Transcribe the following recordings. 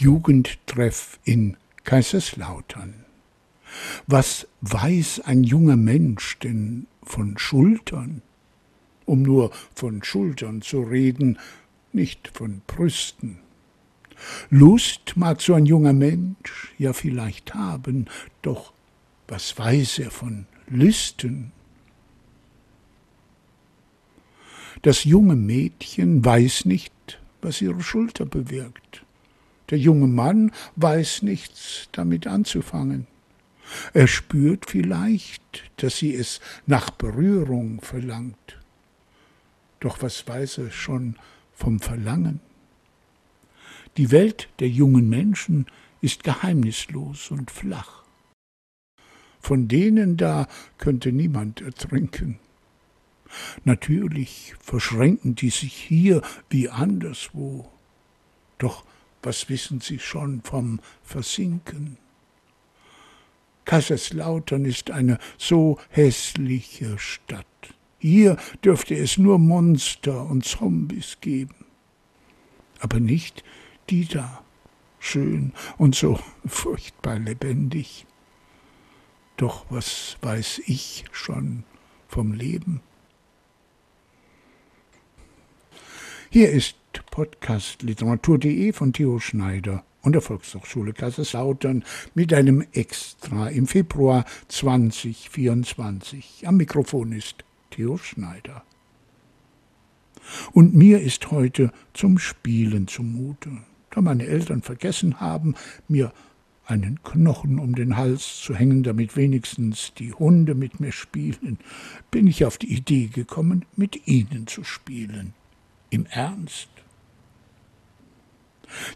Jugendtreff in Kaiserslautern. Was weiß ein junger Mensch denn von Schultern? Um nur von Schultern zu reden, nicht von Brüsten. Lust mag so ein junger Mensch ja vielleicht haben, doch was weiß er von Lüsten? Das junge Mädchen weiß nicht, was ihre Schulter bewirkt. Der junge Mann weiß nichts damit anzufangen. Er spürt vielleicht, dass sie es nach Berührung verlangt. Doch was weiß er schon vom Verlangen? Die Welt der jungen Menschen ist geheimnislos und flach. Von denen da könnte niemand ertrinken. Natürlich verschränken die sich hier wie anderswo. Doch was wissen sie schon vom Versinken? Kaiserslautern ist eine so hässliche Stadt. Hier dürfte es nur Monster und Zombies geben. Aber nicht die da, schön und so furchtbar lebendig. Doch was weiß ich schon vom Leben? Hier ist Podcast literatur.de von Theo Schneider und der Volkshochschule Kaiserslautern mit einem Extra im Februar 2024. Am Mikrofon ist Theo Schneider. Und mir ist heute zum Spielen zumute, da meine Eltern vergessen haben, mir einen Knochen um den Hals zu hängen, damit wenigstens die Hunde mit mir spielen, bin ich auf die Idee gekommen, mit ihnen zu spielen. Im Ernst.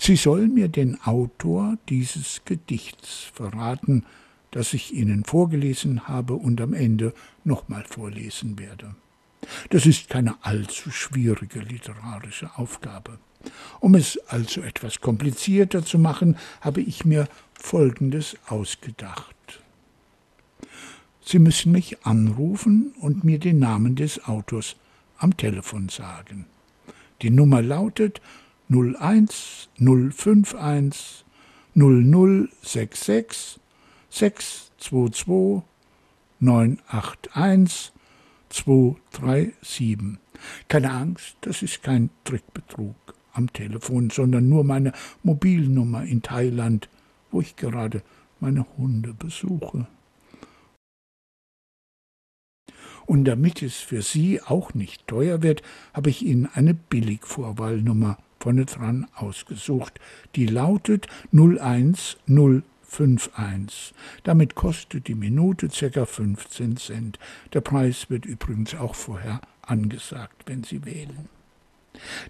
Sie sollen mir den Autor dieses Gedichts verraten, das ich Ihnen vorgelesen habe und am Ende nochmal vorlesen werde. Das ist keine allzu schwierige literarische Aufgabe. Um es also etwas komplizierter zu machen, habe ich mir Folgendes ausgedacht. Sie müssen mich anrufen und mir den Namen des Autors am Telefon sagen. Die Nummer lautet 01 051 0066 622 981 237. Keine Angst, das ist kein Trickbetrug am Telefon, sondern nur meine Mobilnummer in Thailand, wo ich gerade meine Hunde besuche. Und damit es für Sie auch nicht teuer wird, habe ich Ihnen eine Billigvorwahlnummer vorne dran ausgesucht. Die lautet 01051. Damit kostet die Minute ca. 15 Cent. Der Preis wird übrigens auch vorher angesagt, wenn Sie wählen.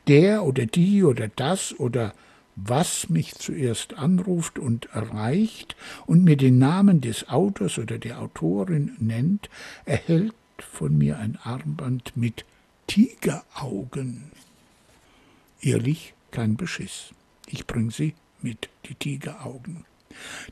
Der oder die oder das oder was mich zuerst anruft und erreicht und mir den Namen des Autors oder der Autorin nennt, erhält von mir ein Armband mit Tigeraugen. Ehrlich, kein Beschiss. Ich bring sie mit, die Tigeraugen.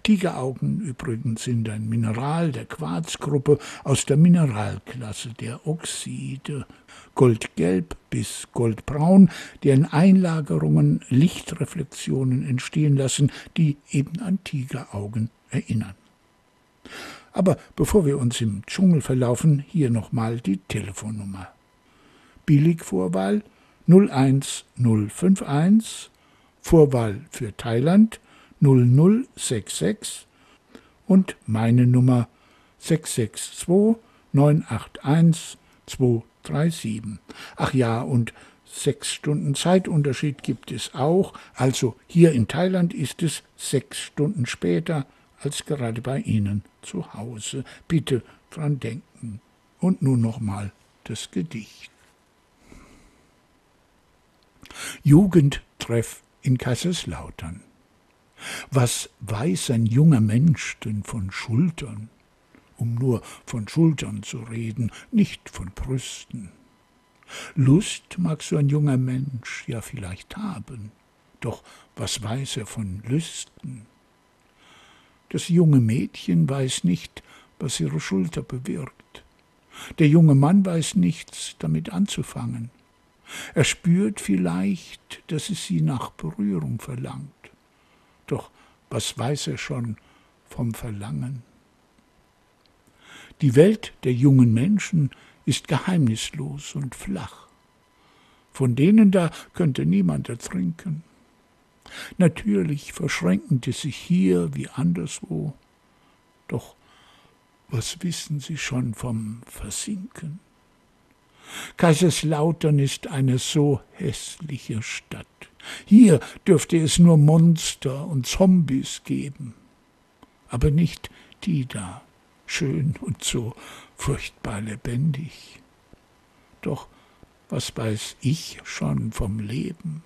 Tigeraugen übrigens sind ein Mineral der Quarzgruppe aus der Mineralklasse der Oxide, goldgelb bis goldbraun, deren Einlagerungen Lichtreflexionen entstehen lassen, die eben an Tigeraugen erinnern. Aber bevor wir uns im Dschungel verlaufen, hier nochmal die Telefonnummer. Billigvorwahl 01051, Vorwahl für Thailand 0066 und meine Nummer 662 981 237. Ach ja, und sechs Stunden Zeitunterschied gibt es auch. Also hier in Thailand ist es sechs Stunden später als gerade bei Ihnen zu Hause. Bitte dran denken. Und nun nochmal das Gedicht. Jugendtreff in Kaiserslautern. Was weiß ein junger Mensch denn von Schultern? Um nur von Schultern zu reden, nicht von Brüsten. Lust mag so ein junger Mensch ja vielleicht haben, doch was weiß er von Lüsten? Das junge Mädchen weiß nicht, was ihre Schulter bewirkt. Der junge Mann weiß nichts damit anzufangen. Er spürt vielleicht, dass es sie nach Berührung verlangt. Doch was weiß er schon vom Verlangen? Die Welt der jungen Menschen ist geheimnislos und flach. Von denen da könnte niemand ertrinken. Natürlich verschränken die sich hier wie anderswo, doch was wissen sie schon vom Versinken? Kaiserslautern ist eine so hässliche Stadt. Hier dürfte es nur Monster und Zombies geben, aber nicht die da, schön und so furchtbar lebendig. Doch was weiß ich schon vom Leben?